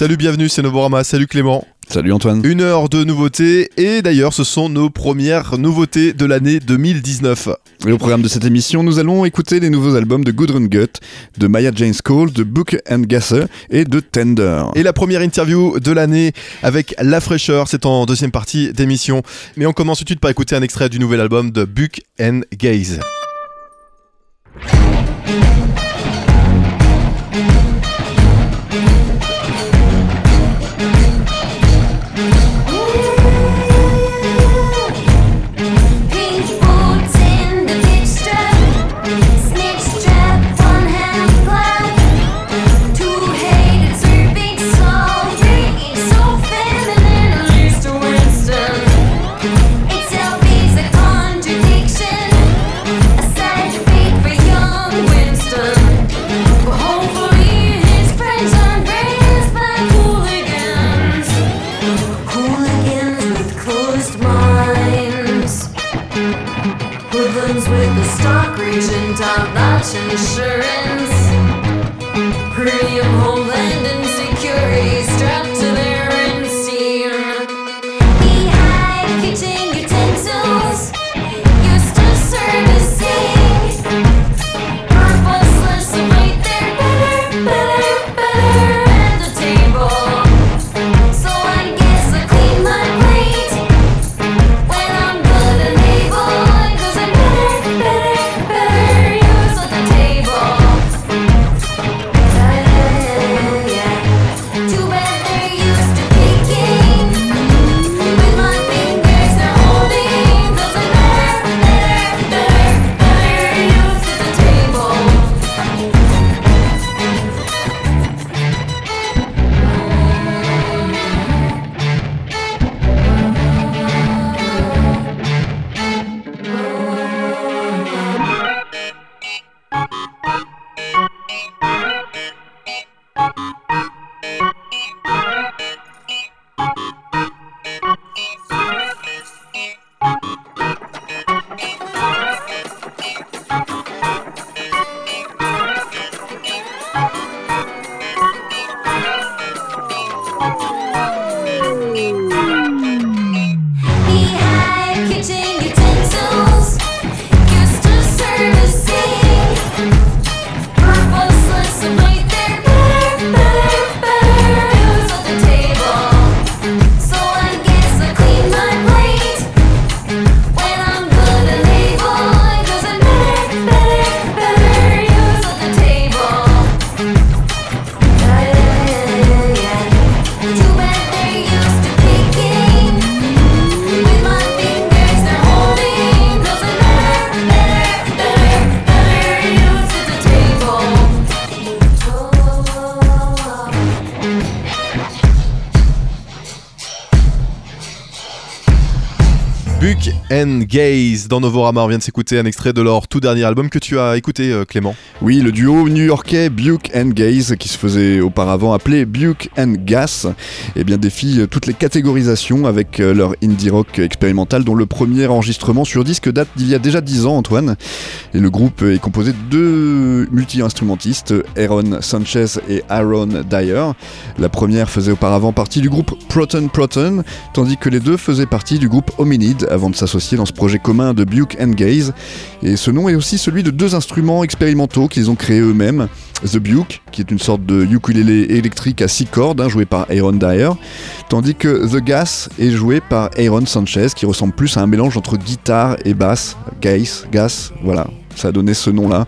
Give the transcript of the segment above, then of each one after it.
Salut, bienvenue, c'est Novorama. Salut Clément. Salut Antoine. Une heure de nouveautés et d'ailleurs ce sont nos premières nouveautés de l'année 2019. Et au programme de cette émission, nous allons écouter les nouveaux albums de Gudrun Gut, de Maya Jane Cole, de Book and Gasser et de Tender. Et la première interview de l'année avec La Fraîcheur, c'est en deuxième partie d'émission. Mais on commence tout de suite par écouter un extrait du nouvel album de Book and Gaze. Dans Novorama. On vient de s'écouter un extrait de leur tout dernier album que tu as écouté, euh, Clément. Oui, le duo new-yorkais Buke and Gaze, qui se faisait auparavant appeler Buke and Gas, eh bien défie toutes les catégorisations avec euh, leur indie rock expérimental, dont le premier enregistrement sur disque date d'il y a déjà 10 ans, Antoine. Et le groupe est composé de deux multi-instrumentistes, Aaron Sanchez et Aaron Dyer. La première faisait auparavant partie du groupe Proton Proton, tandis que les deux faisaient partie du groupe Hominid avant de s'associer dans ce projet commun de Buke and Gaze. Et ce nom est aussi celui de deux instruments expérimentaux qu'ils ont créés eux-mêmes. The Buke, qui est une sorte de ukulélé électrique à six cordes, hein, joué par Aaron Dyer, tandis que The Gas est joué par Aaron Sanchez, qui ressemble plus à un mélange entre guitare et basse, gas, gas, voilà, ça a donné ce nom-là.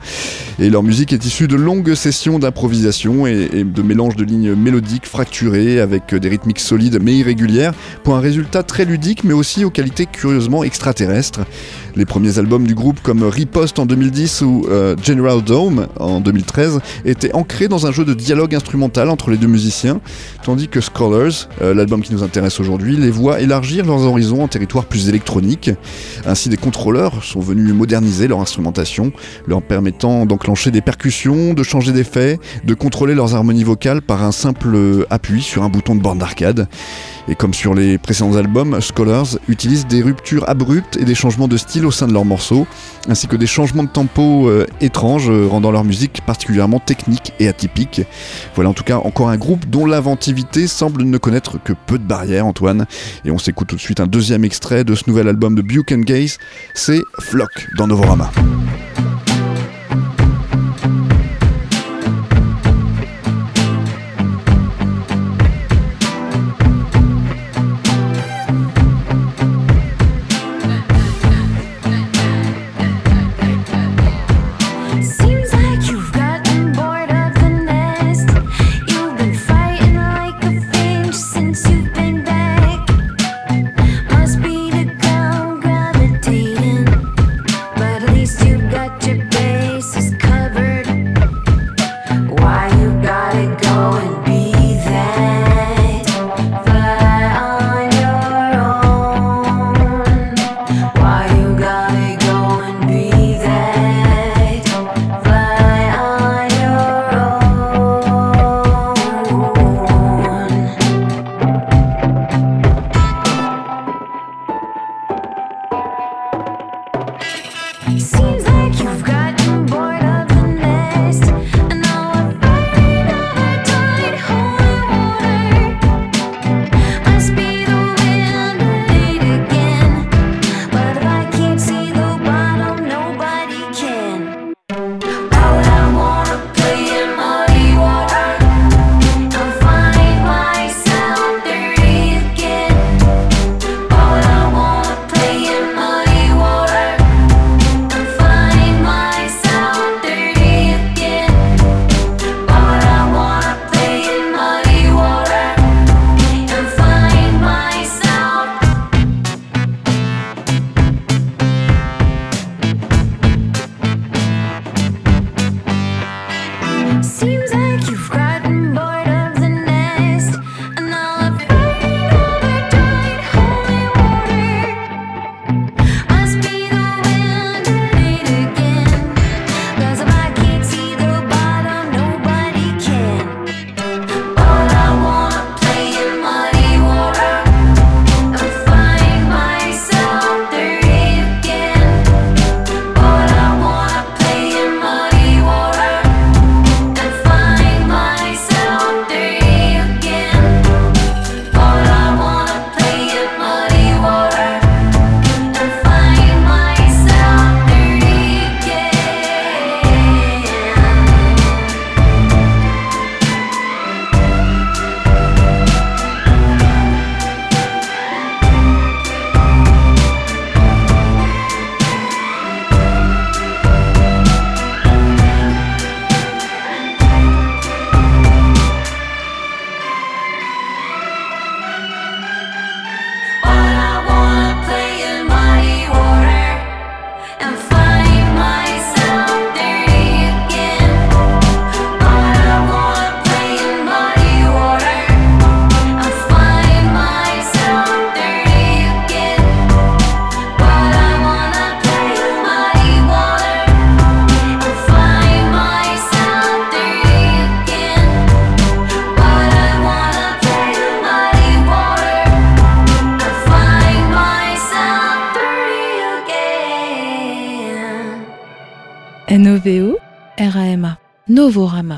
Et leur musique est issue de longues sessions d'improvisation et, de mélange de lignes mélodiques fracturées avec des rythmiques solides mais irrégulières pour un résultat très ludique mais aussi aux qualités curieusement extraterrestres. Les premiers albums du groupe comme Riposte en 2010 ou euh, General Dome en 2013 étaient ancrés dans un jeu de dialogue instrumental entre les deux musiciens, tandis que Scholars, euh, l'album qui nous intéresse aujourd'hui, les voit élargir leurs horizons en territoire plus électronique. Ainsi, des contrôleurs sont venus moderniser leur instrumentation leur permettant d'enclencher des percussions, de changer d'effet, de contrôler leurs harmonies vocales par un simple appui sur un bouton de borne d'arcade. Et comme sur les précédents albums, Scholars utilise des ruptures abruptes et des changements de style au sein de leurs morceaux, ainsi que des changements de tempo euh, étranges, euh, rendant leur musique particulièrement technique et atypique. Voilà en tout cas encore un groupe dont l'inventivité semble ne connaître que peu de barrières, Antoine. Et on s'écoute tout de suite un deuxième extrait de ce nouvel album de Buke Gaze, c'est Flock dans Novorama. Thank you. Novorama.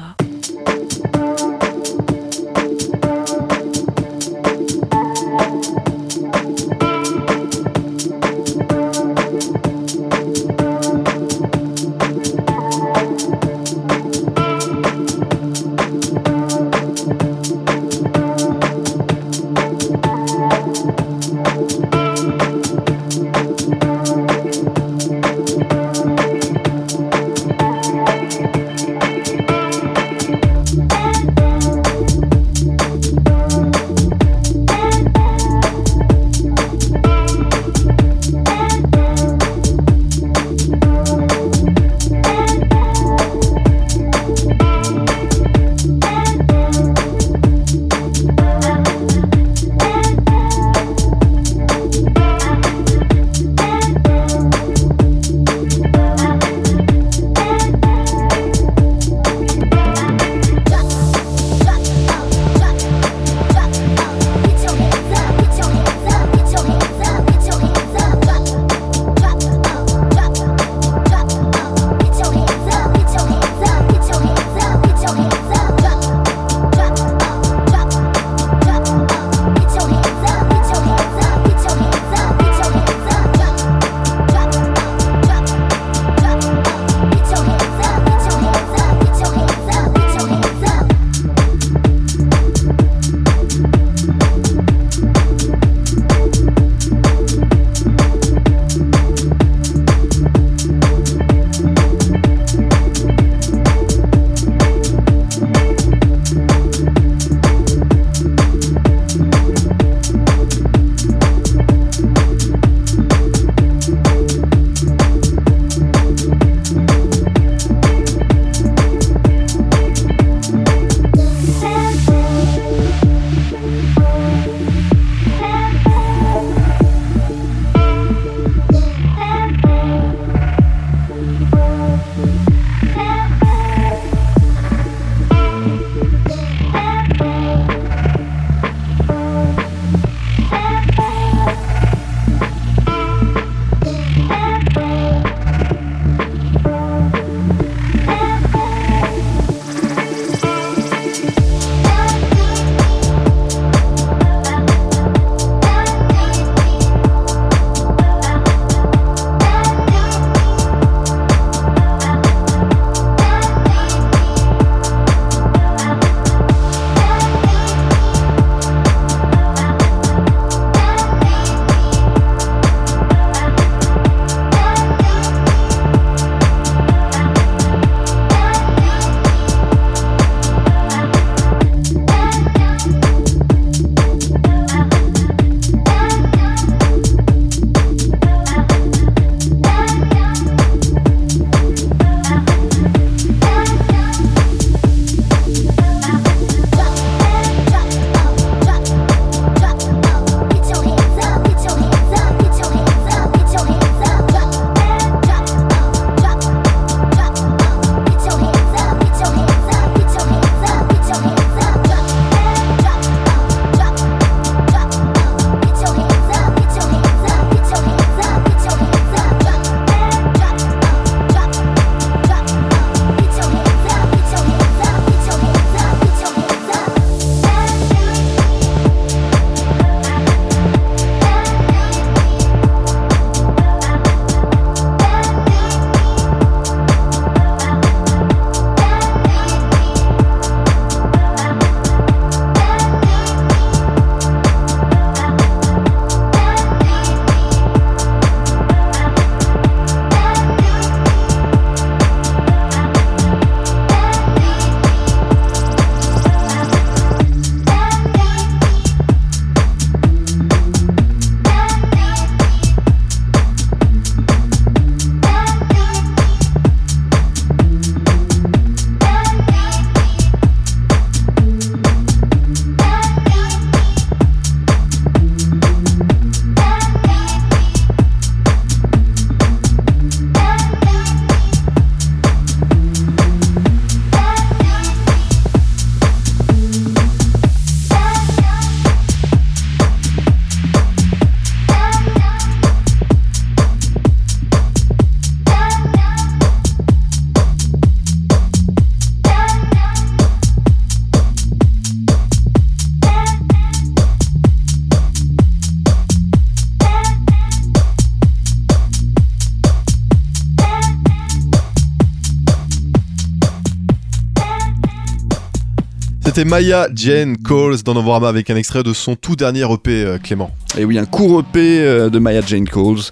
C'était Maya Jane Coles dans Novorama avec un extrait de son tout dernier EP, euh, Clément. Et oui, un court EP euh, de Maya Jane Coles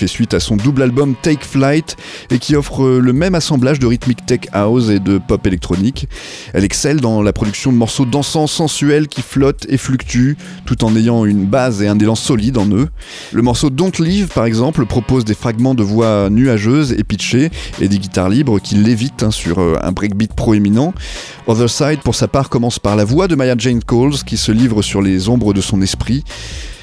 fait suite à son double album Take Flight et qui offre euh, le même assemblage de rythmique tech house et de pop électronique. Elle excelle dans la production de morceaux dansants sensuels qui flottent et fluctuent tout en ayant une base et un élan solide en eux. Le morceau Don't Leave par exemple propose des fragments de voix nuageuses et pitchées et des guitares libres qui lévitent hein, sur un breakbeat proéminent. Other Side pour sa part commence par la voix de Maya Jane Coles qui se livre sur les ombres de son esprit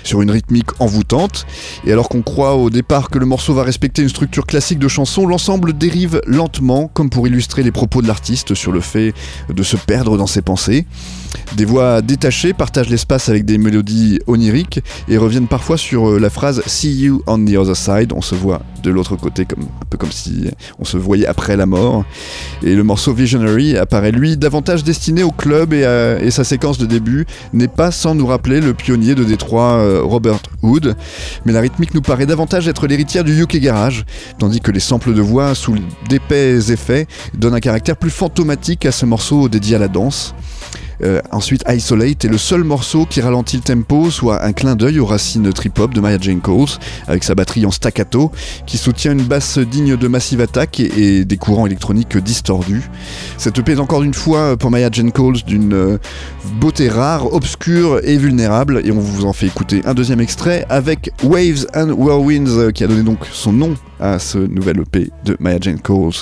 sur une rythmique envoûtante. Et alors qu'on croit au départ que le morceau va respecter une structure classique de chanson, l'ensemble dérive lentement, comme pour illustrer les propos de l'artiste sur le fait de se perdre dans ses pensées. Des voix détachées partagent l'espace avec des mélodies oniriques et reviennent parfois sur euh, la phrase See you on the other side. On se voit de l'autre côté, comme, un peu comme si on se voyait après la mort. Et le morceau Visionary apparaît lui davantage destiné au club et, sa séquence de début n'est pas sans nous rappeler le pionnier de Détroit euh, Robert Hood. Mais la rythmique nous paraît davantage être l'héritière du UK Garage, tandis que les samples de voix sous d'épais effets donnent un caractère plus fantomatique à ce morceau dédié à la danse. Euh, ensuite, Isolate est le seul morceau qui ralentit le tempo, soit un clin d'œil aux racines trip-hop de Maya Jane Coles, avec sa batterie en staccato, qui soutient une basse digne de Massive Attack et, des courants électroniques distordus. Cette EP est encore une fois pour Maya Jane Coles d'une euh, beauté rare, obscure et vulnérable, et on vous en fait écouter un deuxième extrait avec Waves and Whirlwinds, euh, qui a donné donc son nom à ce nouvel EP de Maya Jane Coles.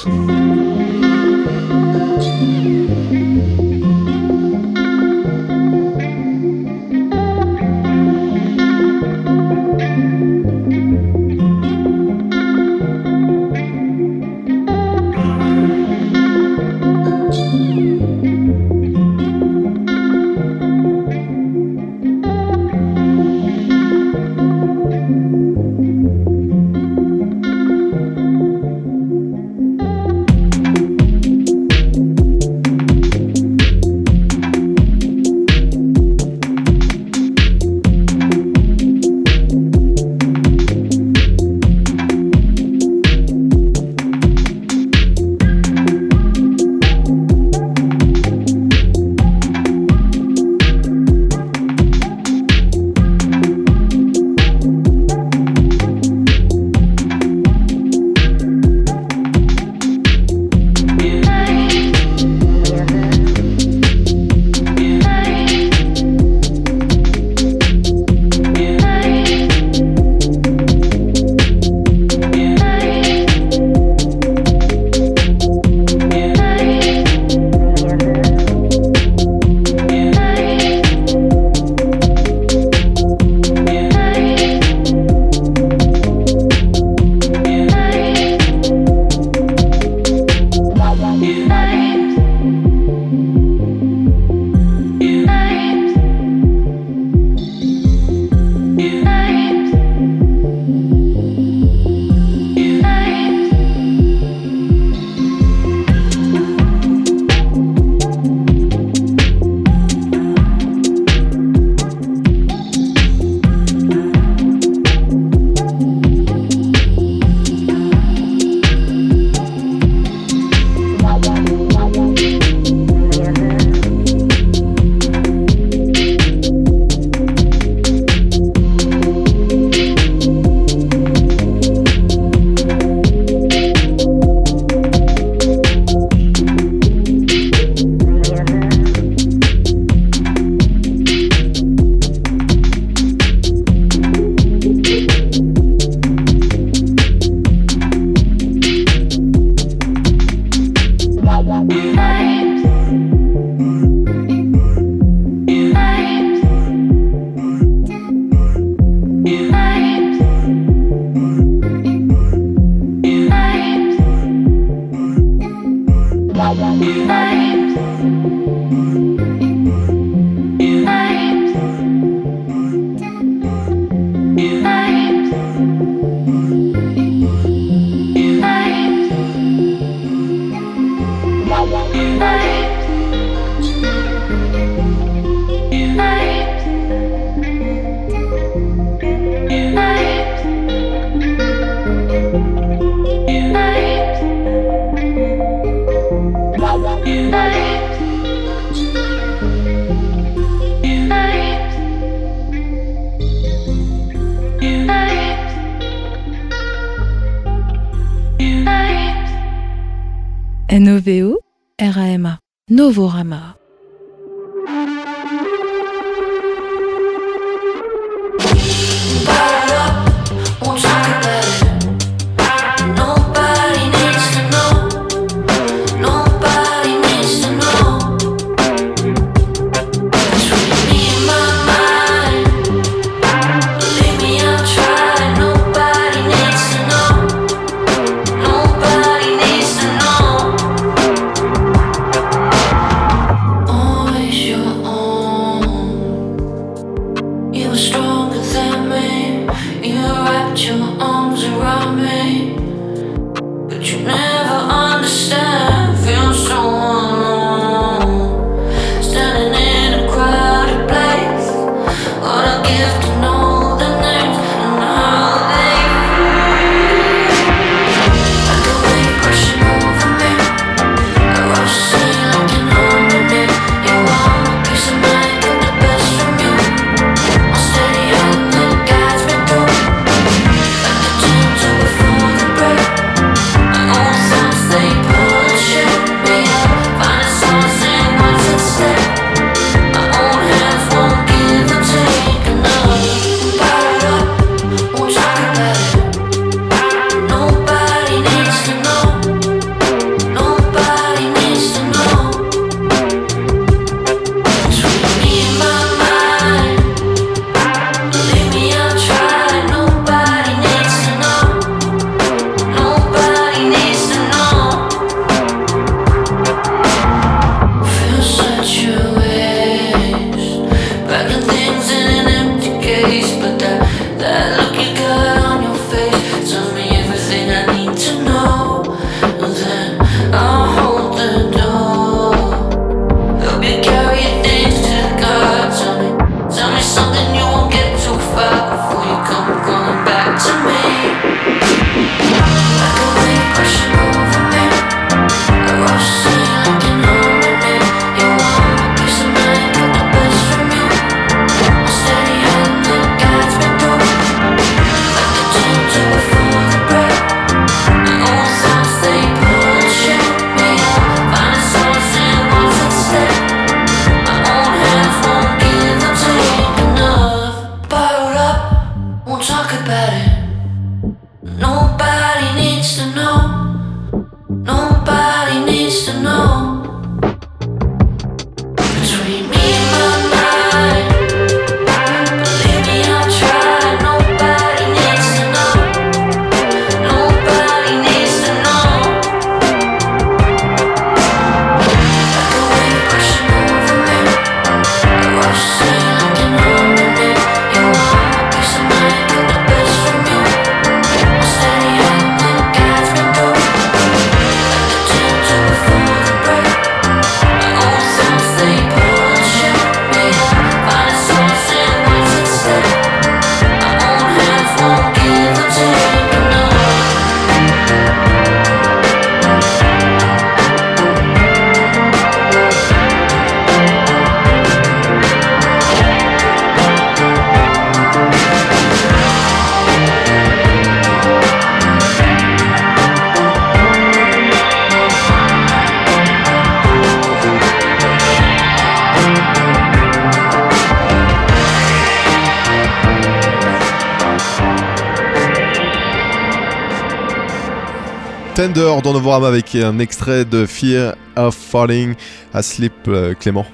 Tender dans Novorama avec un extrait de Fear of Falling Asleep, euh, Clément.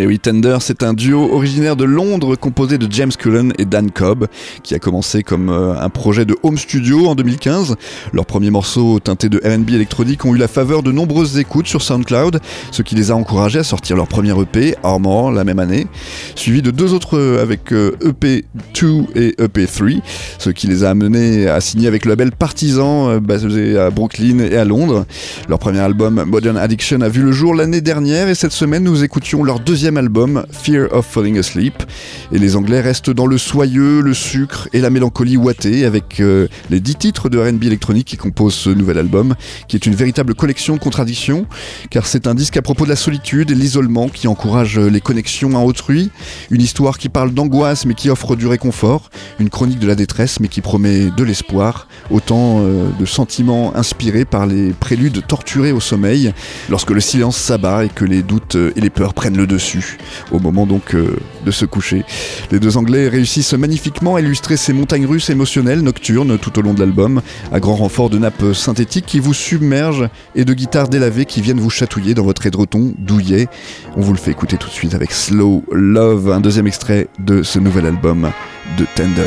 Et oui, Tender, c'est un duo originaire de Londres composé de James Cullen et Dan Cobb, qui a commencé comme euh, un projet de home studio en 2015. Leurs premiers morceaux teintés de RB électronique ont eu la faveur de nombreuses écoutes sur SoundCloud, ce qui les a encouragés à sortir leur premier EP, Armor, la même année, suivi de deux autres euh, avec EP2 e et EP3, ce qui les a amenés à signer avec le label Partisan, euh, basé à Brooklyn et à Londres. Leur premier album, Modern Addiction, a vu le jour l'année dernière et cette semaine nous écoutions leur deuxième album, Fear of Falling Asleep. Et les Anglais restent dans le soyeux, le sucre et la mélancolie ouatée avec euh, les dix titres de RB électronique qui composent ce nouvel album, qui est une véritable collection de contradictions, car c'est un disque à propos de la solitude et l'isolement qui encourage les connexions à autrui, une histoire qui parle d'angoisse mais qui offre du réconfort, une chronique de la détresse mais qui promet de l'espoir, autant euh, de sentiments inspirés par les préludes torturés au sommeil, lorsque le silence s'abat et que les doutes et les peurs prennent le dessus, au moment donc euh, de se coucher. Les deux Anglais réussissent magnifiquement à illustrer ces montagnes russes émotionnelles nocturnes tout au long de l'album, à grand renfort de nappes synthétiques qui vous submergent et de guitares délavées qui viennent vous chatouiller dans votre édreton douillet. On vous le fait écouter tout de suite avec Slow Love, un deuxième extrait de ce nouvel album de Tender.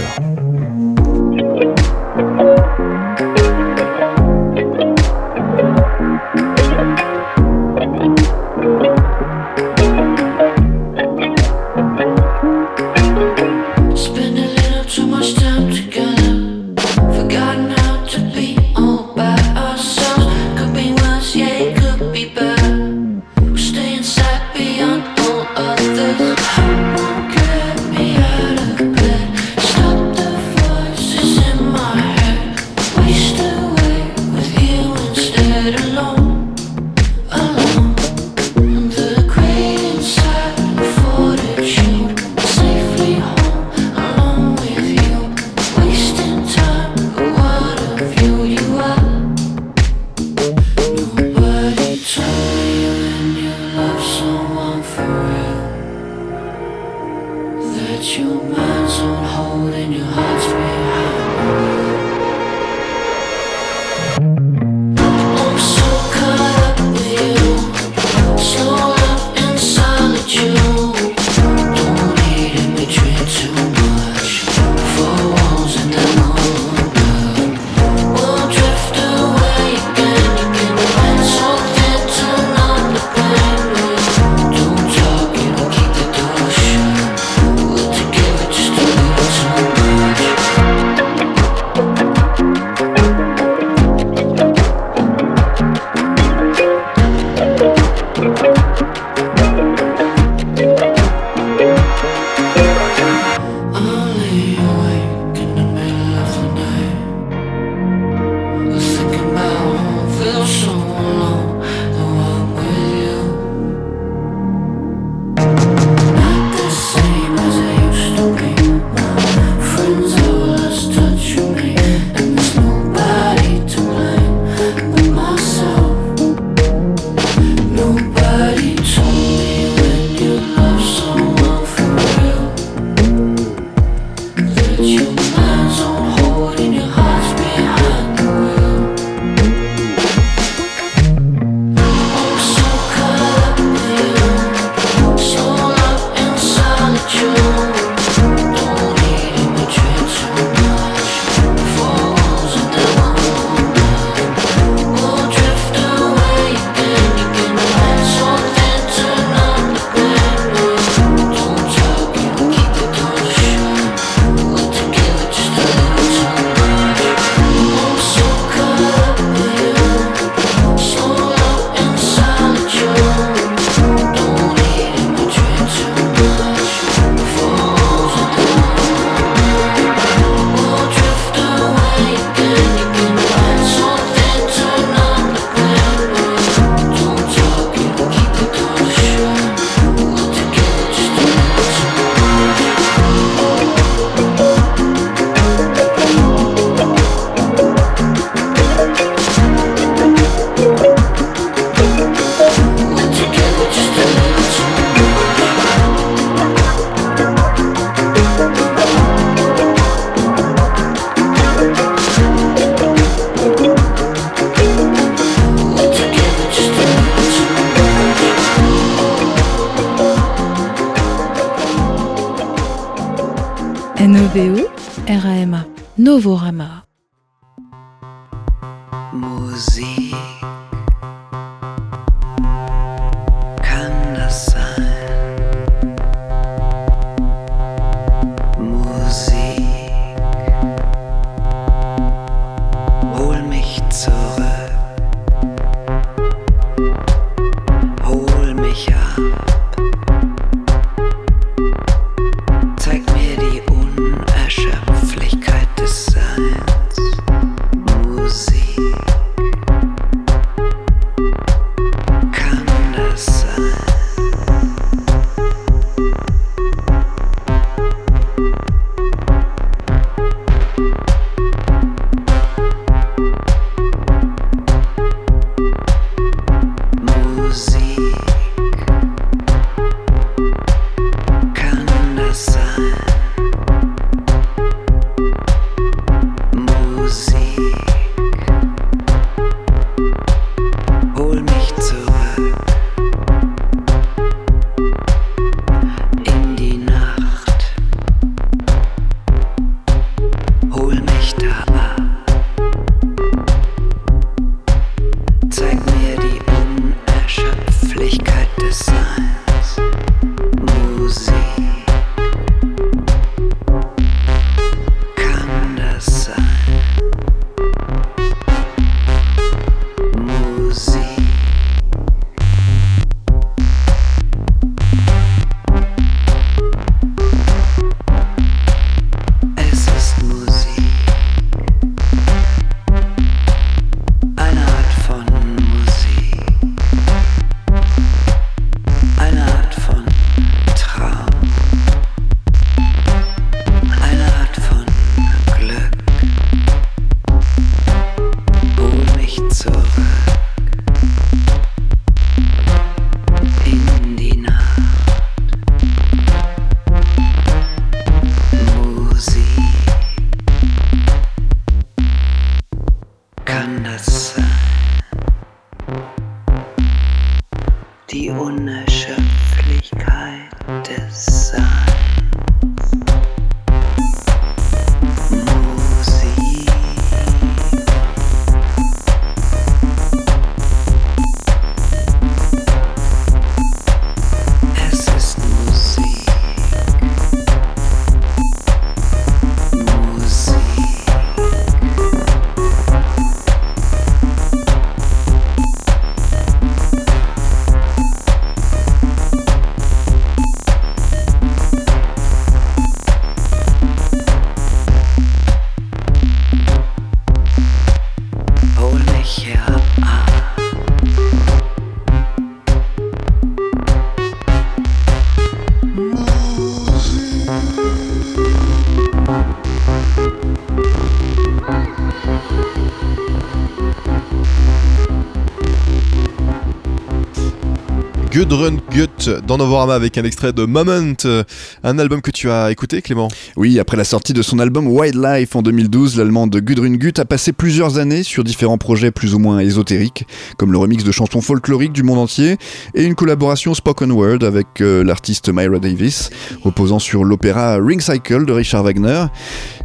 Run Gut dans Novorama avec un extrait de Moment, euh, un album que tu as écouté Clément Oui, après la sortie de son album Wildlife en 2012, l'allemand de Gudrun Gut a passé plusieurs années sur différents projets plus ou moins ésotériques, comme le remix de chansons folkloriques du monde entier et une collaboration spoken word avec euh, l'artiste Myra Davis, reposant sur l'opéra Ring Cycle de Richard Wagner.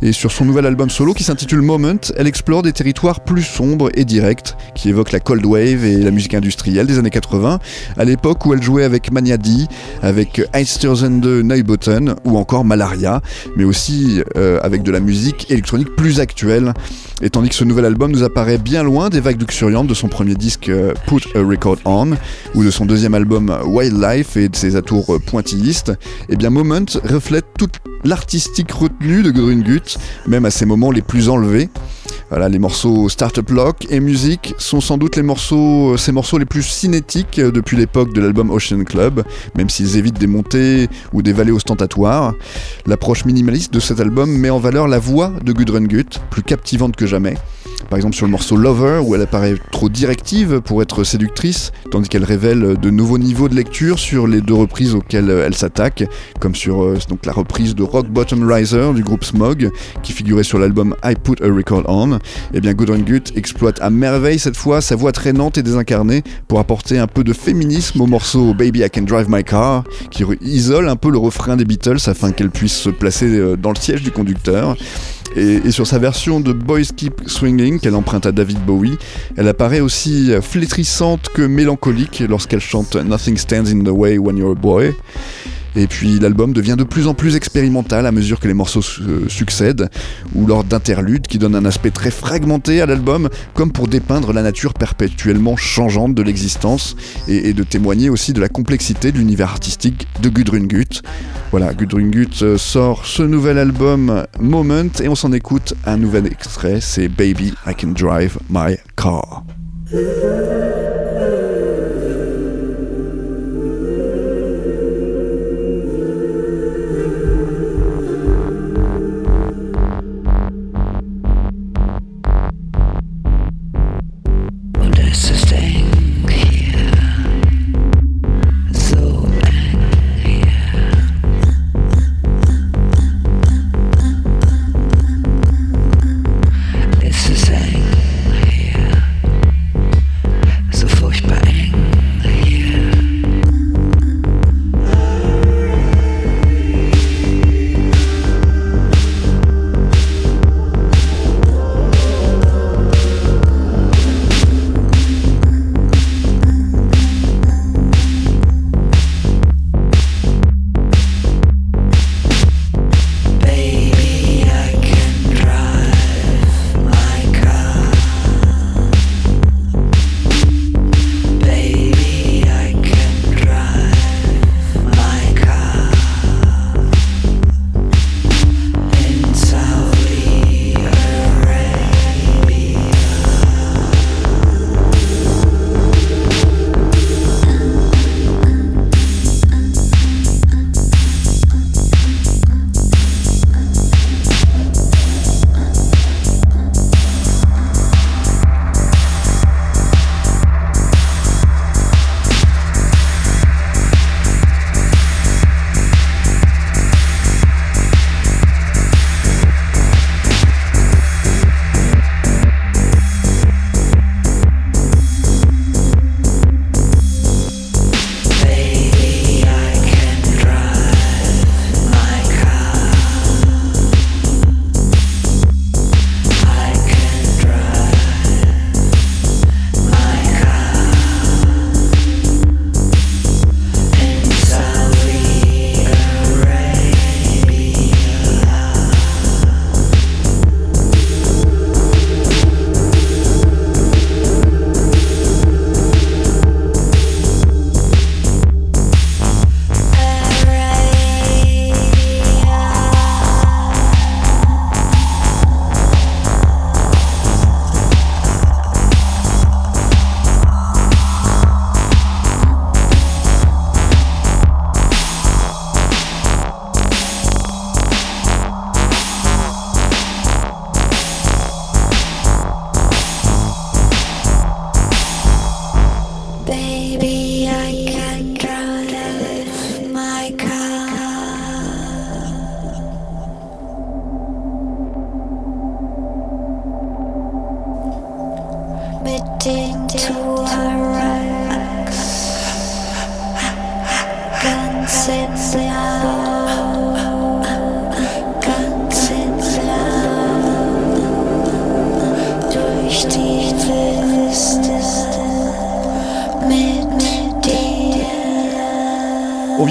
Et sur son nouvel album solo qui s'intitule Moment, elle explore des territoires plus sombres et directs, qui évoquent la cold wave et la musique industrielle des années 80, à l'époque où elle jouait avec Mania D, avec de Neubotten ou encore Malaria, mais aussi euh, avec de la musique électronique plus actuelle. Et tandis que ce nouvel album nous apparaît bien loin des vagues luxuriantes de son premier disque euh, Put a Record On, ou de son deuxième album Wildlife et de ses atours euh, pointillistes, eh bien Moment reflète toute l'artistique retenue de Gudrun Gut, même à ses moments les plus enlevés. Voilà, les morceaux Startup Lock et Music sont sans doute les morceaux, ces morceaux les plus cinétiques depuis l'époque de l'album Ocean Club, même s'ils évitent des montées ou des vallées ostentatoires. L'approche minimaliste de cet album met en valeur la voix de Gudrun Gut, plus captivante que jamais. Par exemple sur le morceau Lover, où elle apparaît trop directive pour être séductrice, tandis qu'elle révèle de nouveaux niveaux de lecture sur les deux reprises auxquelles elle s'attaque, comme sur euh, donc la reprise de Rock Bottom Riser du groupe Smog, qui figurait sur l'album I Put a Record On. Et eh bien Gudrun Gut exploite à merveille cette fois sa voix traînante et désincarnée pour apporter un peu de féminisme au morceau Baby I Can Drive My Car, qui isole un peu le refrain des Beatles afin qu'elle puisse se placer euh, dans le siège du conducteur. Et, sur sa version de Boys Keep Swinging, qu'elle emprunte à David Bowie, elle apparaît aussi flétrissante que mélancolique lorsqu'elle chante Nothing Stands in the Way When You're a Boy. Et puis l'album devient de plus en plus expérimental à mesure que les morceaux euh, succèdent, ou lors d'interludes qui donnent un aspect très fragmenté à l'album, comme pour dépeindre la nature perpétuellement changeante de l'existence, et, de témoigner aussi de la complexité de l'univers artistique de Gudrun Gut. Voilà, Gudrun Gut euh, sort ce nouvel album Moment, et on s'en écoute un nouvel extrait, c'est Baby I Can Drive My Car.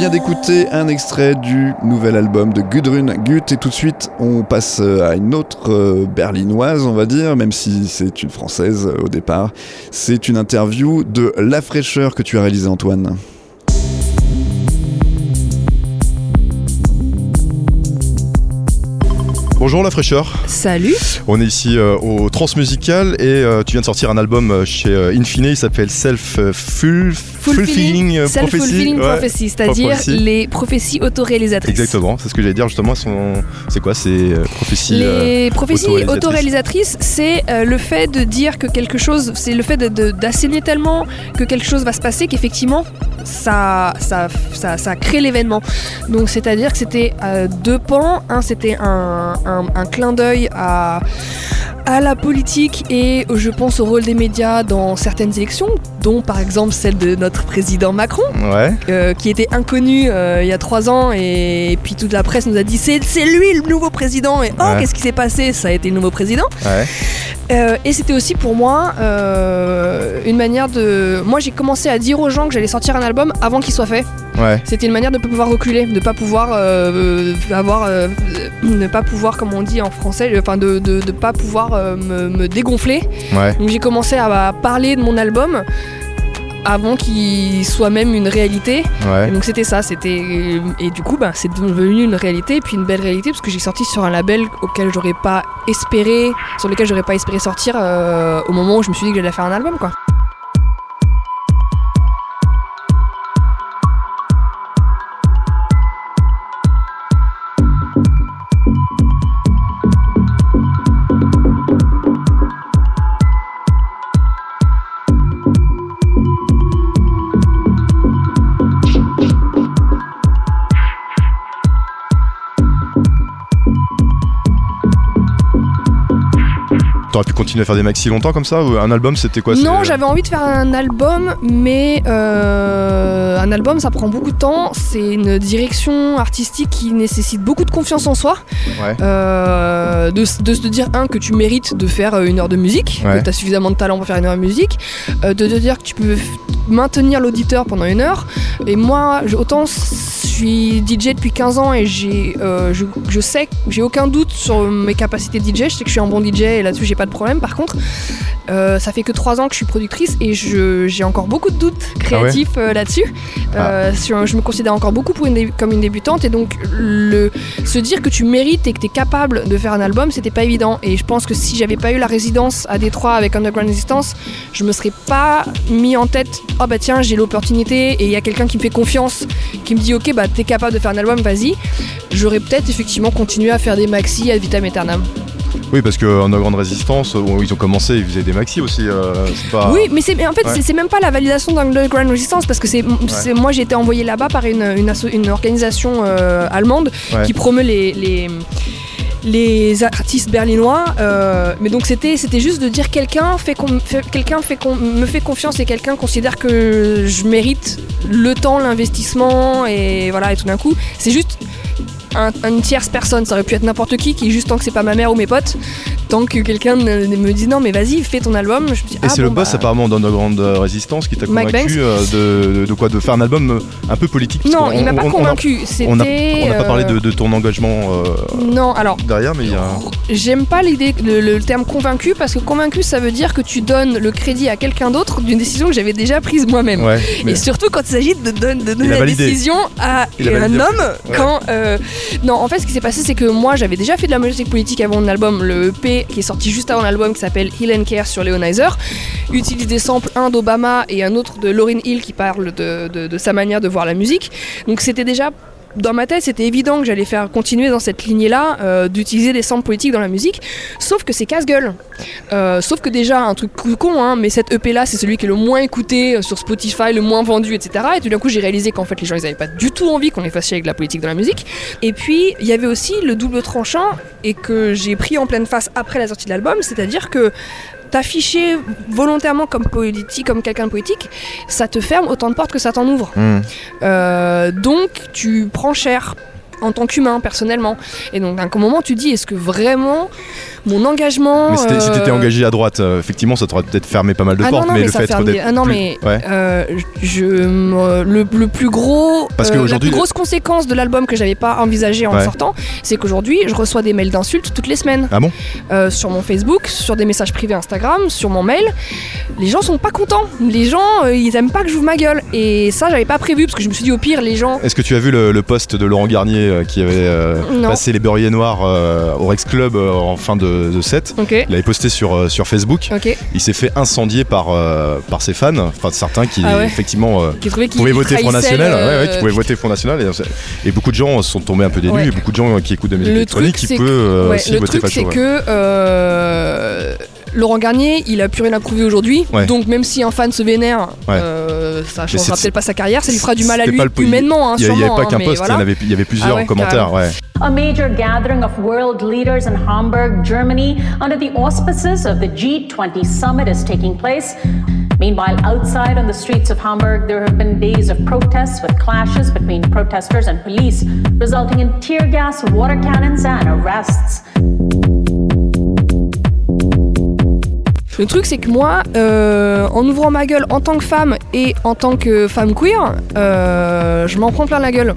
D'écouter un extrait du nouvel album de Gudrun Gut et tout de suite on passe euh, à une autre euh, berlinoise on va dire, même si c'est une française euh, au départ. C'est une interview de La Fraîcheur que tu as réalisée Antoine. Bonjour la fraîcheur, Salut on est ici euh, au Transmusical et euh, tu viens de sortir un album euh, chez euh, Infine, il s'appelle Self Full Fulfilling Prophecy. Self-fulfilling Ouais, prophecy, c'est-à-dire les prophéties autoréalisatrices. Exactement, c'est ce que j'allais dire justement. Son... C'est quoi C'est euh, prophétie euh, Les prophéties autoréalisatrices. c'est le fait de dire que quelque chose, c'est le fait d'asséner tellement que quelque chose va se passer qu'effectivement, ça, ça, ça, ça crée l'événement. Donc, c'est-à-dire que c'était deux pans. Un, c'était un, un- un clin d'œil à, à la politique et je pense au rôle des médias dans certaines élections, dont par exemple celle de notre président Macron Ouais, euh, qui était inconnu euh, il y a trois ans et, puis toute la presse nous a dit c'est c'est lui le nouveau président. Et oh Ouais. qu'est-ce qui s'est passé? Ça a été le nouveau président. Ouais, Euh, et c'était aussi pour moi euh, une manière de moi j'ai commencé à dire aux gens que j'allais sortir un album avant qu'il soit fait. Ouais. c'était une manière de ne pas pouvoir reculer de pas pouvoir euh, avoir ne pas pouvoir comme on dit en français enfin de, de pas pouvoir me, me dégonfler. Ouais, donc j'ai commencé à, à parler de mon album avant qu'il soit même une réalité ouais. donc c'était ça, c'était et du coup bah, c'est devenu une réalité, puis une belle réalité parce que j'ai sorti sur un label auquel j'aurais pas espéré, sur lequel j'aurais pas espéré sortir euh, au moment où je me suis dit que j'allais faire un album quoi. Continuer à faire des maxi longtemps comme ça ou un album c'était quoi non, j'avais envie de faire un album, mais euh, un album ça prend beaucoup de temps, c'est une direction artistique qui nécessite beaucoup de confiance en soi, Ouais. Euh, de, de se dire un que tu mérites de faire euh, une heure de musique, Ouais. que tu as suffisamment de talent pour faire une heure de musique, euh, de te dire que tu peux maintenir l'auditeur pendant une heure. Et moi, autant je suis DJ depuis 15 ans et j'ai, euh, je, je sais, j'ai aucun doute sur mes capacités de DJ. Je sais que je suis un bon DJ et là-dessus j'ai pas de problème. Par contre, euh, ça fait que 3 ans que je suis productrice et je- j'ai encore beaucoup de doutes créatifs euh, là-dessus. Sur- je me considère encore beaucoup pour une dé- comme une débutante et donc le, se dire que tu mérites et que tu es capable de faire un album, c'était pas évident. Et je pense que si j'avais pas eu la résidence à Détroit avec Underground Resistance, je me serais pas mis en tête oh bah tiens, j'ai l'opportunité et il y a quelqu'un qui me fait confiance, qui me dit ok, bah t'es capable de faire un album, vas-y. J'aurais peut-être effectivement continué à faire des maxi à vitam aeternam. Oui, parce que Underground Résistance, où ils ont commencé, ils faisaient des maxi aussi. euh, c'est pas... Oui, mais c'est en fait Ouais. c'est- même pas la validation d'Underground Resistance parce que c'est moi j'ai été envoyé là-bas par une, une, asso- une organisation euh, allemande Ouais. qui promeut les, les les artistes berlinois, euh, mais donc c'était juste de dire quelqu'un fait, me fait confiance et quelqu'un considère que je mérite le temps, l'investissement et voilà et tout d'un coup c'est juste un- une tierce personne, ça aurait pu être n'importe qui, qui juste tant que c'est pas ma mère ou mes potes, tant que quelqu'un me dit non mais vas-y fais ton album, je me dis, Et ah c'est bon, le boss bah, apparemment d'Underground Résistance qui t'a convaincu euh, de, de- de quoi De faire un album euh, un peu politique Non, il m'a pas on- on- convaincu. C'était. On n'a pas parlé euh, de, de ton engagement Non, alors derrière, mais il y a. j'aime pas l'idée, le, le terme convaincu parce que convaincu ça veut dire que tu donnes le crédit à quelqu'un d'autre d'une décision que j'avais déjà prise moi-même. Ouais, mais- Et surtout quand il s'agit de, don- de donner a la validé. décision à un homme. Ouais. quand... euh, Non, en fait ce qui s'est passé c'est que moi j'avais déjà fait de la musique politique avant mon album, le EP qui est sorti juste avant l'album qui s'appelle Heal and Care sur Leonizer, utilise des samples, un d'Obama et un autre de Lauryn Hill qui parle de, de- de sa manière de voir la musique. Donc c'était déjà dans ma tête, c'était évident que j'allais faire continuer dans cette lignée-là euh, d'utiliser des samples politiques dans la musique. Sauf que c'est casse-gueule. Euh, sauf que déjà, un truc con, hein, mais cet EP-là, c'est celui qui est le moins écouté euh, sur Spotify, le moins vendu, etc. Et tout d'un coup, j'ai réalisé qu'en fait, les gens, ils avaient pas du tout envie qu'on les fasse chier avec la politique dans la musique. Et puis, il y avait aussi le double tranchant et que j'ai pris en pleine face après la sortie de l'album, c'est-à-dire que t'afficher volontairement comme politique, comme quelqu'un de politique, ça te ferme autant de portes que ça t'en ouvre. Hmm. Euh, donc tu prends cher en tant qu'humain personnellement et donc à un moment tu dis est-ce que vraiment mon engagement Mais si t'étais euh, engagé à droite, euh, effectivement, ça t'aurait peut-être fermé pas mal de ah portes, non, non, mais, mais, le ça fait ah non plus- mais Ouais. euh, je le, le plus gros Parce euh, la plus grosse conséquence de l'album que j'avais pas envisagé en Ouais. sortant c'est qu'aujourd'hui je reçois des mails d'insultes toutes les semaines. Ah bon sur mon Facebook sur des messages privés Instagram sur mon mail. Les gens sont pas contents. Les gens ils aiment pas que je j'ouvre ma gueule. Et ça j'avais pas prévu parce que je me suis dit au pire les gens Est-ce que tu as vu le, le post de Laurent Garnier euh, qui avait euh, passé les Beurriers Noirs euh, au Rex Club en fin de, set Il avait posté sur, euh, sur Facebook. ok Il s'est fait incendier par, euh, par ses fans, enfin certains qui Ah ouais. effectivement euh, qui pouvaient voter Front National. le- Ouais, ouais, qui pouvaient voter Front National. Et, et beaucoup de gens sont tombés un peu. Et beaucoup de gens qui écoutent de la musique Le électronique qui peuvent aussi le voter truc, facho. que Laurent Garnier, il a plus rien à prouver aujourd'hui. Ouais. Donc même si un fan se vénère, Ouais. euh, ça changera peut-être pas sa carrière, ça lui fera du mal à lui le- humainement, hein, Il n'y avait pas hein, qu'un mais post, il y voilà. avait, il y avait plusieurs Ah ouais, commentaires. Ouais. A major gathering of world leaders in Hamburg, Germany, under the auspices of the G20 summit is taking place. Meanwhile, outside on the streets of Hamburg, there have been days of protests with clashes between protesters and police, resulting in tear gas, water cannons, and arrests. Le truc, c'est que moi, euh, en ouvrant ma gueule en tant que femme et en tant que femme queer, euh, je m'en prends plein la gueule.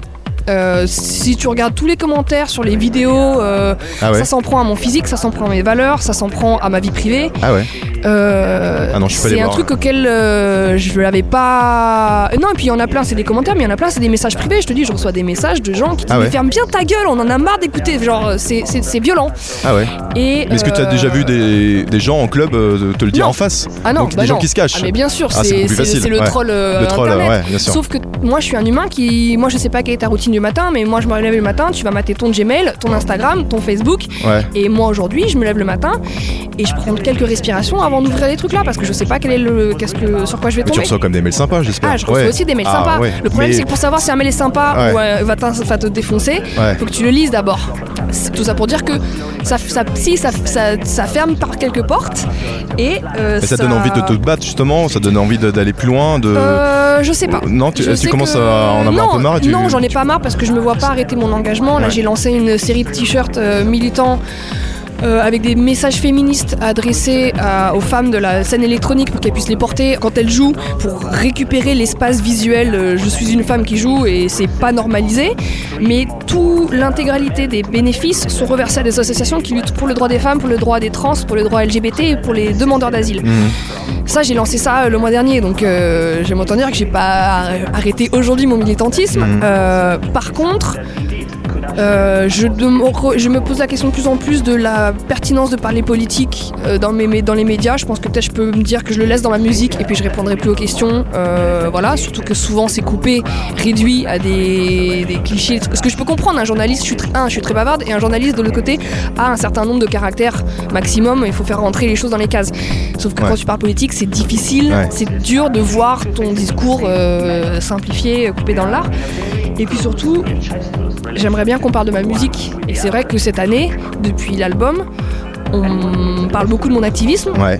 Euh, si tu regardes tous les commentaires sur les vidéos, euh, Ah ouais. ça s'en prend à mon physique, ça s'en prend à mes valeurs, ça s'en prend à ma vie privée. Ah ouais. Euh, Ah non, je suis pas c'est un voir. truc auquel je l'avais pas. Non, et puis il y en a plein, c'est des commentaires, mais il y en a plein, c'est des messages privés. Je te dis, je reçois des messages de gens qui disent Ah ouais. Ferme bien ta gueule, on en a marre d'écouter. Genre, c'est- c'est c'est violent. Ah ouais. Et, Mais est-ce que tu as déjà vu des, des gens en club te le dire Non. en face Ah non, Donc bah des gens non. qui se cachent. Ah, mais bien sûr, Ah, c'est le troll, Le troll, internet. bien sûr. Sauf que moi, je suis un humain qui. Moi, je sais pas quelle est ta routine du matin, mais moi, je me lève le matin, tu vas mater ton Gmail, ton Instagram, ton Facebook. Ouais. Et moi, aujourd'hui, je me lève le matin et je prends quelques respirations avant d'ouvrir les trucs là parce que je sais pas quel est le, qu'est-ce que, sur quoi je vais Mais tu tomber. reçois comme des mails sympas, j'espère. Ah, je reçois Ouais. aussi des mails Ah, sympas. ouais. Le problème, Mais- c'est que pour savoir si un mail est sympa ou euh, va, te défoncer, faut que tu le lises d'abord. C'est tout ça pour dire que ça, ça, si, ça, ça, ça ferme par quelques portes et euh, ça, donne envie de te battre justement, ça donne envie d'aller plus loin, de. Euh, je sais pas. Non, tu, commences que- à en avoir non, un peu marre et tu- Non, j'en ai pas marre parce que je me vois pas arrêter mon engagement. Là, j'ai lancé une série de t-shirts euh, militants. Euh, avec des messages féministes adressés à- aux femmes de la scène électronique pour qu'elles puissent les porter quand elles jouent pour récupérer l'espace visuel euh, je suis une femme qui joue et c'est pas normalisé mais tout l'intégralité des bénéfices sont reversés à des associations qui luttent pour le droit des femmes pour le droit des trans pour le droit LGBT et pour les demandeurs d'asile Mhm. ça, j'ai lancé ça euh, le mois dernier, donc euh, j'aime autant dire que j'ai pas arrêté aujourd'hui mon militantisme. Euh, par contre, euh, je, me pose la question de plus en plus de la pertinence de parler politique euh, dans, mes, mes- dans les médias. Je pense que peut-être je peux me dire que je le laisse dans ma musique et puis je répondrai plus aux questions. Euh, voilà, surtout que souvent c'est coupé, réduit à des, des clichés. Ce que je peux comprendre, un journaliste, je suis, tr- un, je suis très bavarde et un journaliste de l'autre côté a un certain nombre de caractères maximum. Il faut faire rentrer les choses dans les cases. Sauf que Ouais. quand tu parles politique, c'est difficile, Ouais. c'est dur de voir ton discours simplifié, coupé dans l'art. Et puis surtout, j'aimerais bien qu'on parle de ma musique. Et c'est vrai que cette année, depuis l'album, on parle beaucoup de mon activisme Ouais.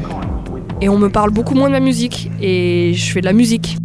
et on me parle beaucoup moins de ma musique. Et je fais de la musique.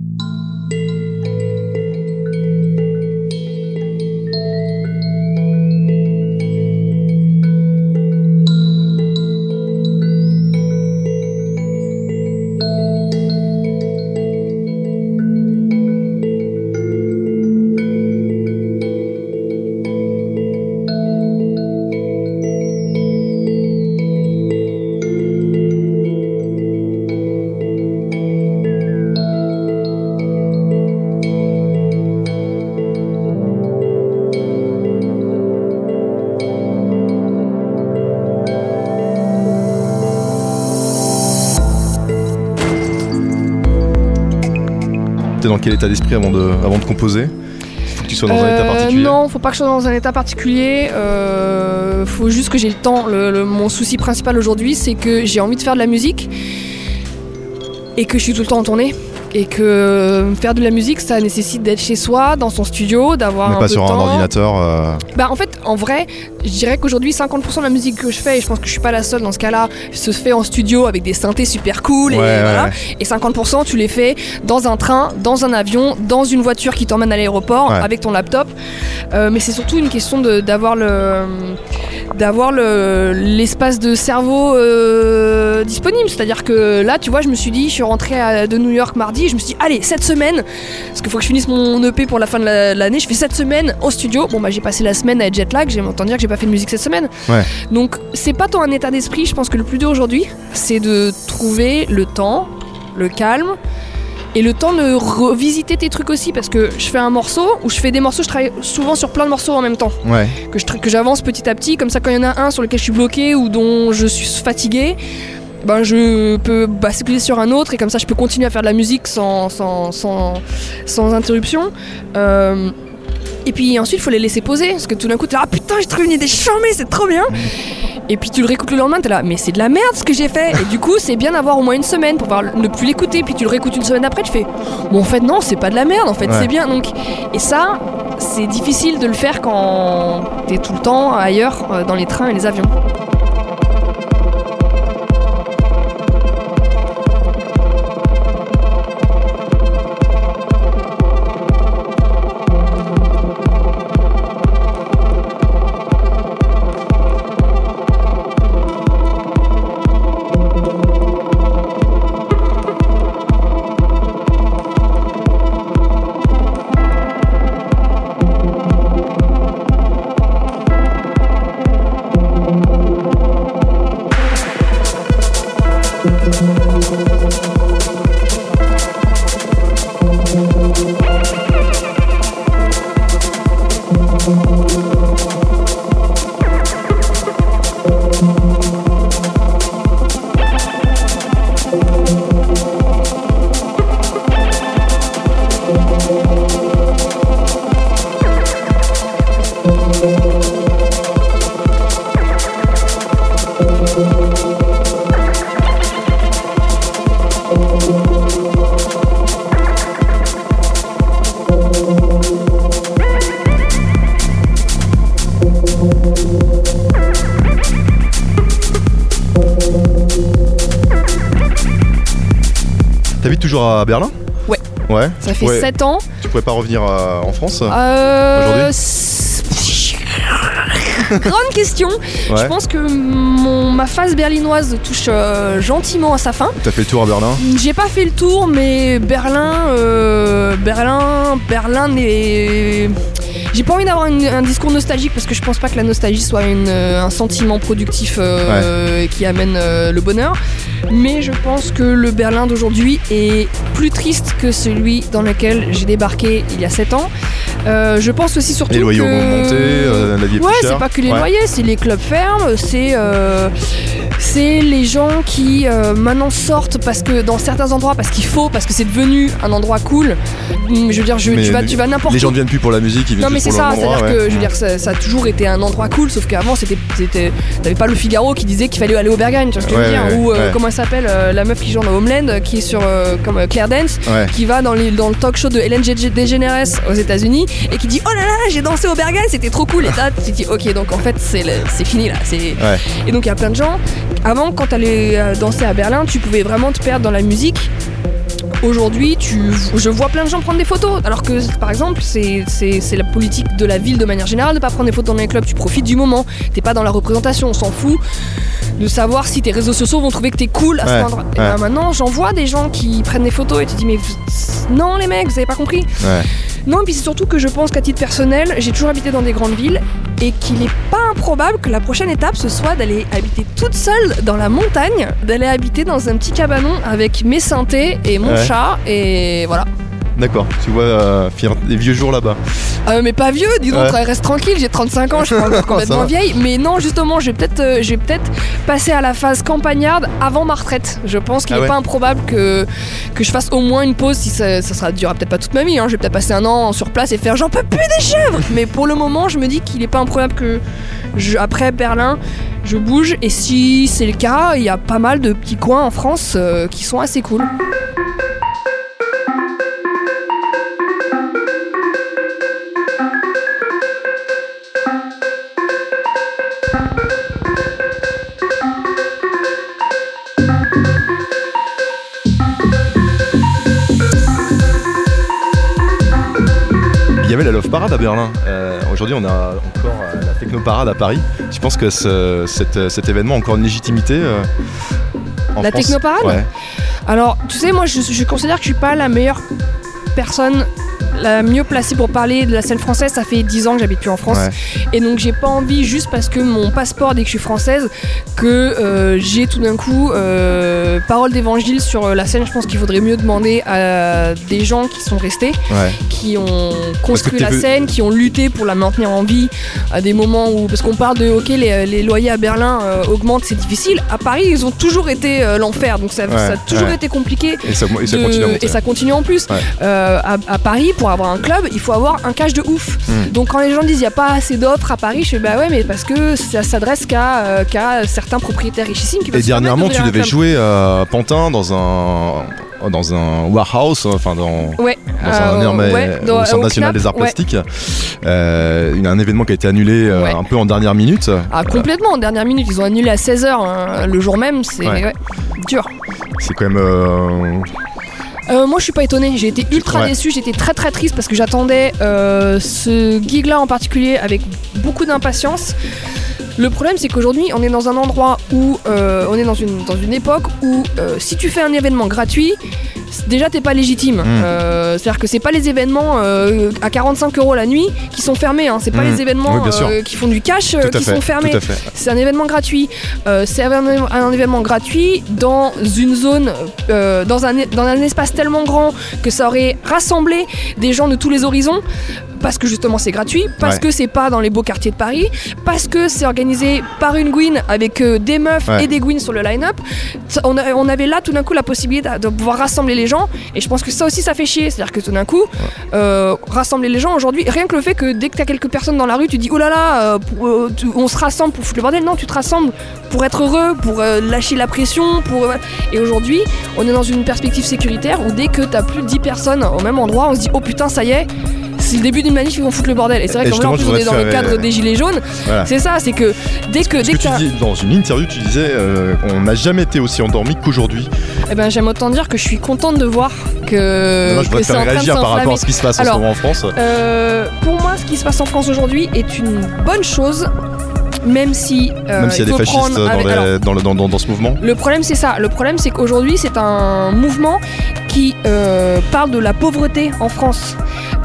Quel état d'esprit avant de, avant de composer? Faut que tu sois dans un état Euh, particulier. Non, faut pas que je sois dans un état particulier. Euh, faut juste que j'ai le temps. Le- le- mon souci principal aujourd'hui, c'est que j'ai envie de faire de la musique et que je suis tout le temps en tournée. Et que faire de la musique, ça nécessite d'être chez soi, dans son studio, d'avoir un pas peu sur de un temps. ordinateur. euh, Bah en fait, en vrai, je dirais qu'aujourd'hui 50% de la musique que je fais, et je pense que je suis pas la seule dans ce cas-là, se fait en studio avec des synthés super cool et Ouais, ouais, voilà. ouais. Et 50% tu les fais dans un train, dans un avion, dans une voiture qui t'emmène à l'aéroport Ouais. avec ton laptop. Euh, mais c'est surtout une question de- d'avoir le d'avoir le- l'espace de cerveau euh, disponible. C'est-à-dire que là, tu vois, je me suis dit, je suis rentrée à- de New York mardi, je me suis dit, allez, cette semaine, parce qu'il faut que je finisse mon EP pour la fin de la- l'année, je fais cette semaine au studio. Bon, bah, j'ai passé la semaine à être jet lag, j'ai entendu dire que j'ai pas fait de musique cette semaine. Ouais. Donc, c'est pas tant un état d'esprit, je pense que le plus dur aujourd'hui, c'est de trouver le temps, le calme. Et le temps de revisiter tes trucs aussi, parce que je fais un morceau, ou je fais des morceaux, je travaille souvent sur plein de morceaux en même temps Ouais. que je tra- que j'avance petit à petit. Comme ça, quand il y en a un sur lequel je suis bloqué ou dont je suis fatigué, ben je peux basculer sur un autre et comme ça, je peux continuer à faire de la musique sans, sans, sans, sans interruption. Euh, et puis ensuite, il faut les laisser poser parce que tout d'un coup, t'es là, ah putain, j'ai trouvé une idée charmée, c'est trop bien. Et puis tu le réécoutes le lendemain, t'es là, mais c'est de la merde ce que j'ai fait. Et du coup, c'est bien d'avoir au moins une semaine pour pouvoir ne plus l'écouter. Puis tu le réécoutes une semaine après, tu fais, bon, en fait, non, c'est pas de la merde, en fait, Ouais. c'est bien. Donc, et ça, c'est difficile de le faire quand t'es tout le temps ailleurs euh, dans les trains et les avions. À Berlin Ouais. Ouais. Ça Tu fait pourrais- 7 ans. Tu pourrais pas revenir euh, en France Euh, Aujourd'hui s- Grande question. Je pense que mon, ma phase berlinoise touche euh, gentiment à sa fin. T'as fait le tour à Berlin J'ai pas fait le tour, mais Berlin, euh, Berlin, Berlin n'est. J'ai pas envie d'avoir un discours nostalgique parce que je pense pas que la nostalgie soit une, euh, un sentiment productif euh, qui amène euh, le bonheur. Mais je pense que le Berlin d'aujourd'hui est plus triste que celui dans lequel j'ai débarqué il y a 7 ans. Euh, je pense aussi surtout Les loyers que... ont monté, euh, la vie est Ouais, c'est pas que les Ouais. loyers, c'est les clubs fermes, c'est c'est les gens qui euh, maintenant sortent parce que dans certains endroits, parce qu'il faut, parce que c'est devenu un endroit cool. Hum, Je veux dire, je- tu vas, tu vas n'importe Les où. gens ne viennent plus pour la musique, ils viennent Non mais c'est ça, c'est-à-dire ouais. que je veux dire ça, ça a toujours été un endroit cool, sauf qu'avant c'était, c'était, t'avais pas le Figaro qui disait qu'il fallait aller au Berghain, tu vois ce que je veux dire, ou euh, comment elle s'appelle euh, la meuf qui joue dans Homeland, qui est sur comme Claire Dance, qui va dans, les- dans le talk show de Ellen DeGeneres aux États-Unis et qui dit oh là là j'ai dansé au Berghain c'était trop cool et là tu dis ok donc en fait c'est, fini là et donc il y a plein de gens avant quand t'allais euh, danser à Berlin tu pouvais vraiment te perdre dans la musique Aujourd'hui, tu, je vois plein de gens prendre des photos, alors que par exemple, c'est, c'est, c'est la politique de la ville de manière générale de pas prendre des photos dans les clubs. Tu profites du moment, t'es pas dans la représentation, on s'en fout de savoir si tes réseaux sociaux vont trouver que t'es cool à Ouais, cet endroit. Et ouais. ben maintenant, j'en vois des gens qui prennent des photos et tu te dis mais non les mecs, vous avez pas compris. Ouais. Non, et puis c'est surtout que je pense qu'à titre personnel, j'ai toujours habité dans des grandes villes et qu'il n'est pas improbable que la prochaine étape ce soit d'aller habiter toute seule dans la montagne, d'aller habiter dans un petit cabanon avec mes synthés et mon Ouais. chat et voilà. D'accord, tu vois, euh, des vieux jours là-bas. Euh, mais pas vieux, dis donc, Ouais. reste tranquille, j'ai 35 ans, je suis pas encore complètement vieille. Mais non, justement, je vais peut-être euh, je vais peut-être passer à la phase campagnarde avant ma retraite. Je pense qu'il Ah n'est ouais. pas improbable que, que je fasse au moins une pause, si ça, ça sera durera peut-être pas toute ma vie. hein. Je vais peut-être passer un an sur place et faire j'en peux plus des chèvres. mais pour le moment, je me dis qu'il n'est pas improbable que je- après Berlin, je bouge. Et si c'est le cas, il y a pas mal de petits coins en France euh, qui sont assez cool. La Love Parade à Berlin. Euh, Aujourd'hui, on a encore euh, la Techno Parade à Paris. Je pense que ce- cet, cet événement a encore une légitimité. euh, en La France. Techno Parade Ouais. Alors, tu sais, moi, je, je considère que je suis pas la meilleure personne la mieux placée pour parler de la scène française. Ça fait 10 ans que j'habite plus en France. Ouais. Et donc, j'ai pas envie, juste parce que mon passeport dit que je suis française, que euh, j'ai tout d'un coup euh, parole d'évangile sur la scène. Je pense qu'il faudrait mieux demander à des gens qui sont restés, Ouais. qui ont construit la scène, qui ont lutté pour la maintenir en vie à des moments où. Parce qu'on parle de, ok, les, les loyers à Berlin euh, augmentent, c'est difficile. À Paris, ils ont toujours été l'enfer. Donc, ça, Ouais, ça a toujours été compliqué. Et ça, et ça de- continue à monter. et ça continue en plus. À, à Paris, pour avoir un club, il faut avoir un cash de ouf. Mm. Donc quand les gens disent il n'y a pas assez d'offres à Paris, je fais bah ouais, mais parce que ça s'adresse qu'à euh, certains propriétaires richissimes qui Et dernièrement, tu devais jouer à Pantin dans un dans un warehouse, enfin dans Ouais, dans un euh, énorme ouais, dans- au Centre au national des arts ouais. plastiques. Euh, une- un événement qui a été annulé euh, un peu en dernière minute. Ah, complètement, en dernière minute, ils ont annulé à 16h le jour même, c'est dur. C'est quand même. Euh, moi je suis pas étonnée, j'ai été ultra Ouais. déçue, j'étais très très triste parce que j'attendais euh, ce gig là en particulier avec beaucoup d'impatience. Le problème c'est qu'aujourd'hui on est dans un endroit où euh, on est dans une, dans une époque où euh, si tu fais un événement gratuit, déjà t'es pas légitime. Mm. Euh, C'est-à-dire que c'est pas les événements euh, à 45 euros la nuit qui sont fermés, hein. c'est pas Mm. les événements Oui, euh, qui font du cash qui fait. sont fermés. C'est un événement gratuit. C'est un, un événement gratuit dans une zone, dans, un, dans un espace tellement grand que ça aurait rassemblé des gens de tous les horizons. Parce que justement c'est gratuit, parce Ouais. que c'est pas dans les beaux quartiers de Paris, parce que c'est organisé par une Gwyn avec euh, des meufs Ouais. et des Gwyn sur le line-up. On, a- on avait là tout d'un coup la possibilité de, pouvoir rassembler les gens, et je pense que ça aussi ça fait chier. C'est-à-dire que tout d'un coup, euh, rassembler les gens aujourd'hui, rien que le fait que dès que t'as quelques personnes dans la rue, tu dis oh là là, euh, on se rassemble pour foutre le bordel. Non, tu te rassembles pour être heureux, pour euh, lâcher la pression. Pour... Et aujourd'hui, on est dans une perspective sécuritaire où dès que t'as plus de 10 personnes au même endroit, on se dit oh putain, ça y est. C'est le début d'une manif, ils vont foutre le bordel. Et c'est vrai Et que là, en plus, on est dans le cadre euh, des gilets jaunes. Voilà. C'est ça, c'est que dès que, dès que que tu dis, dans une interview, tu disais euh, on n'a jamais été aussi endormi qu'aujourd'hui. Eh ben, j'aime autant dire que je suis contente de voir que, Moi, je que te faire réagir par rapport à ce qui se passe en ce moment en France. Euh, pour moi, ce qui se passe en France aujourd'hui est une bonne chose, même si. euh, Même s'il y a des fascistes dans, avec- les- alors, dans le- dans- dans- dans ce mouvement. le problème, c'est ça. Le problème, c'est qu'aujourd'hui, c'est un mouvement qui euh, parle de la pauvreté en France.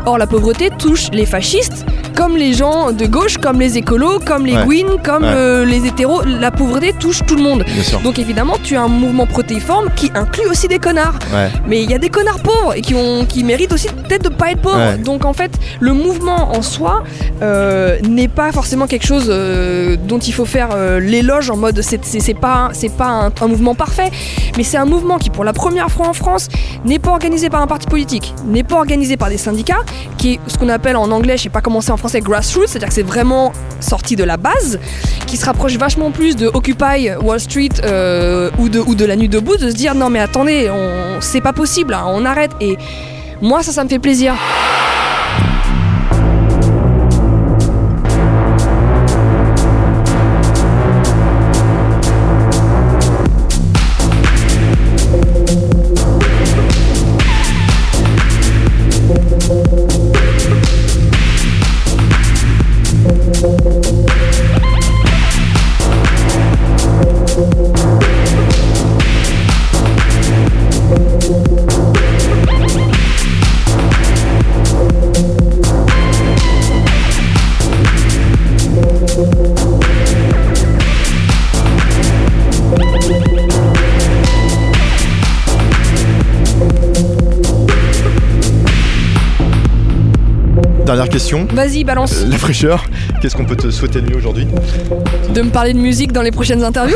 Or, la pauvreté touche les fascistes, comme les gens de gauche, comme les écolos, comme les Ouais. Gwyn, comme Ouais. euh, les hétéros. La pauvreté touche tout le monde. Donc, évidemment, tu as un mouvement protéiforme qui inclut aussi des connards. Ouais. Mais il y a des connards pauvres et qui, ont, qui méritent aussi peut-être de pas être pauvres. Donc en fait, le mouvement en soi euh, n'est pas forcément quelque chose dont il faut faire euh, l'éloge en mode c'est pas, pas un, mouvement parfait, mais c'est un mouvement qui pour la première fois en France n'est pas organisé par un parti politique, n'est pas organisé par des syndicats, qui est ce qu'on appelle en anglais, je sais pas comment c'est en français, grassroots, c'est-à-dire que c'est vraiment sorti de la base, qui se rapproche vachement plus de Occupy Wall Street euh, ou, de, ou de la nuit debout, de se dire non mais attendez, c'est pas possible, hein, on arrête. Et moi ça, ça me fait plaisir. Dernière question. Vas-y, balance. Euh, La fraîcheur, qu'est-ce qu'on peut te souhaiter de mieux aujourd'hui de me parler de musique dans les prochaines interviews.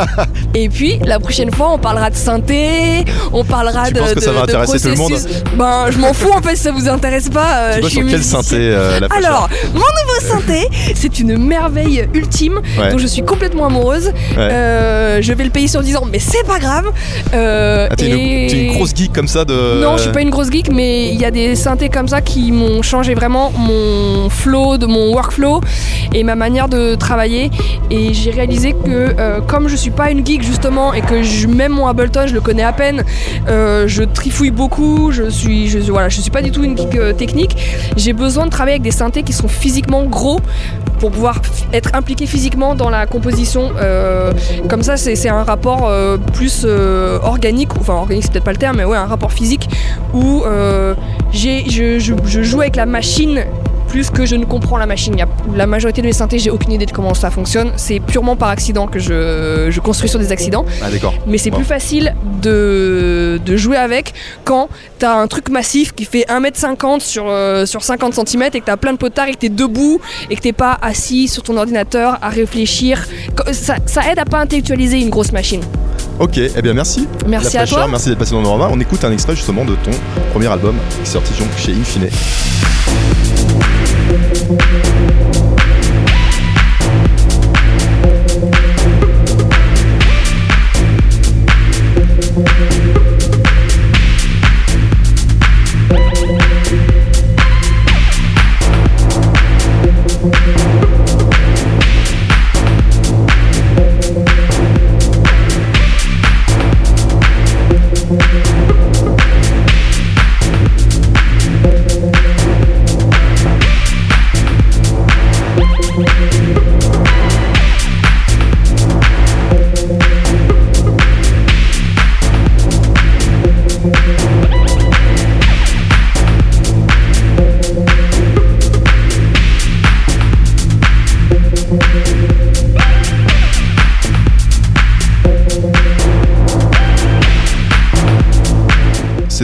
Et puis la prochaine fois, on parlera de synthé, on parlera Tu de. penses que ça va intéresser tout le monde processus. Ben, je m'en fous en fait, si ça vous intéresse pas. euh, Tu je sur quel synthé euh, la Alors, mon nouveau synthé, c'est une merveille ultime Ouais. dont je suis complètement amoureuse. Ouais. Euh, je vais le payer sur 10 ans, mais c'est pas grave. Euh, Ah, t'es une, et- une grosse geek comme ça de. Non, je suis pas une grosse geek, mais il y a des synthés comme ça qui m'ont changé vraiment vraiment mon flow, de mon workflow et ma manière de travailler. Et j'ai réalisé que euh, comme je suis pas une geek justement et que même mon Ableton, je le connais à peine, euh, je trifouille beaucoup, je suis, voilà, je suis pas du tout une geek euh, technique. J'ai besoin de travailler avec des synthés qui sont physiquement gros pour pouvoir être impliqué physiquement dans la composition. Comme ça, c'est un rapport plus organique, enfin organique c'est peut-être pas le terme, mais ouais, un rapport physique où je- je joue avec la machine plus que je ne comprends la machine. Il y a- la majorité de mes synthés, j'ai aucune idée de comment ça fonctionne. C'est purement par accident que je, je construis sur des accidents. Ah d'accord. Mais c'est plus facile de, de jouer avec quand t'as un truc massif qui fait 1m50 sur, euh, sur 50 cm et que t'as plein de potards et que t'es debout et que t'es pas assis sur ton ordinateur à réfléchir. Ça, ça aide à pas intellectualiser une grosse machine. Ok, eh bien merci. Merci La à toi. Merci d'être passé dans Norama. On écoute un extrait justement de ton premier album qui est sorti chez Infine.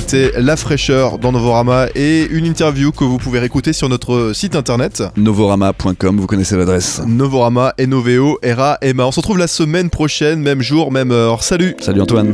C'était La Fraîcheur dans Novorama et une interview que vous pouvez réécouter sur notre site internet Novorama.com, vous connaissez l'adresse. Novorama, N-O-V-O, R-A-M-A. On se retrouve la semaine prochaine, même jour, même heure. Salut Salut Antoine.